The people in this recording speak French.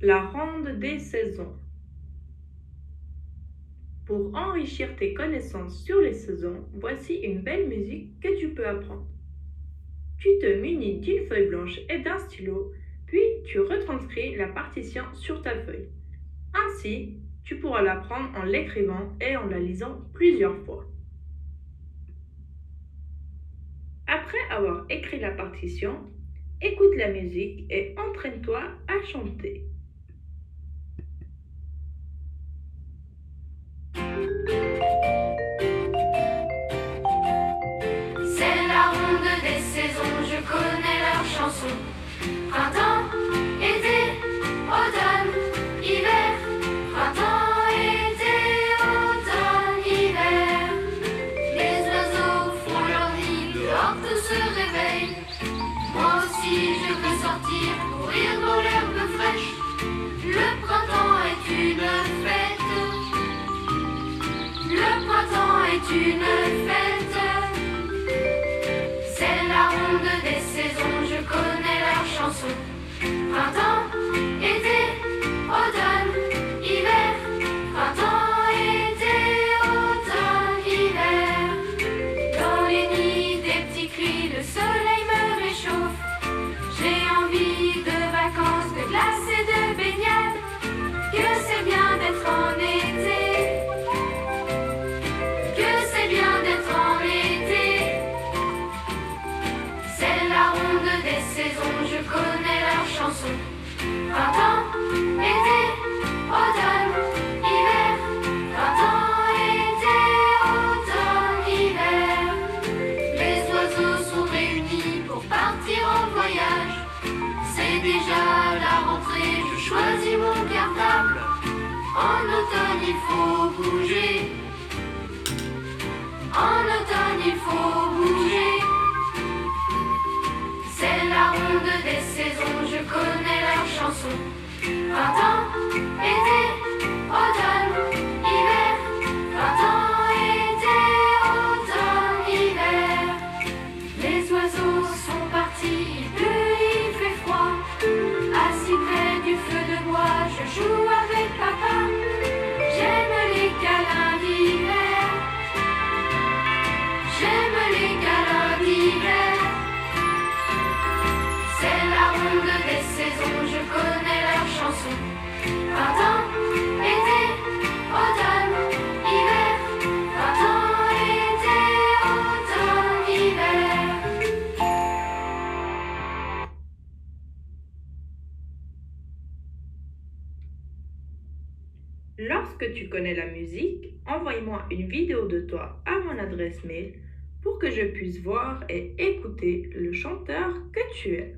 La ronde des saisons. Pour enrichir tes connaissances sur les saisons, voici une belle musique que tu peux apprendre. Tu te munis d'une feuille blanche et d'un stylo, puis tu retranscris la partition sur ta feuille. Ainsi, tu pourras l'apprendre en l'écrivant et en la lisant plusieurs fois. Après avoir écrit la partition, écoute la musique et entraîne-toi à chanter. Se réveille. Moi aussi je veux sortir, courir dans l'herbe fraîche. Le printemps est une fête. Le printemps est une fête. En automne, il faut bouger. C'est la ronde des saisons, je connais leurs chansons. Printemps, été, automne, hiver. Printemps, été, automne, hiver. Les oiseaux sont partis, il pleut, il fait froid. Assis près du feu de bois, je joue C'est la ronde des saisons, je connais leurs chansons. Printemps, été, automne, hiver. Printemps, été, automne, hiver. Lorsque tu connais la musique, envoie-moi une vidéo de toi à mon adresse mail pour que je puisse voir et écouter le chanteur que tu es.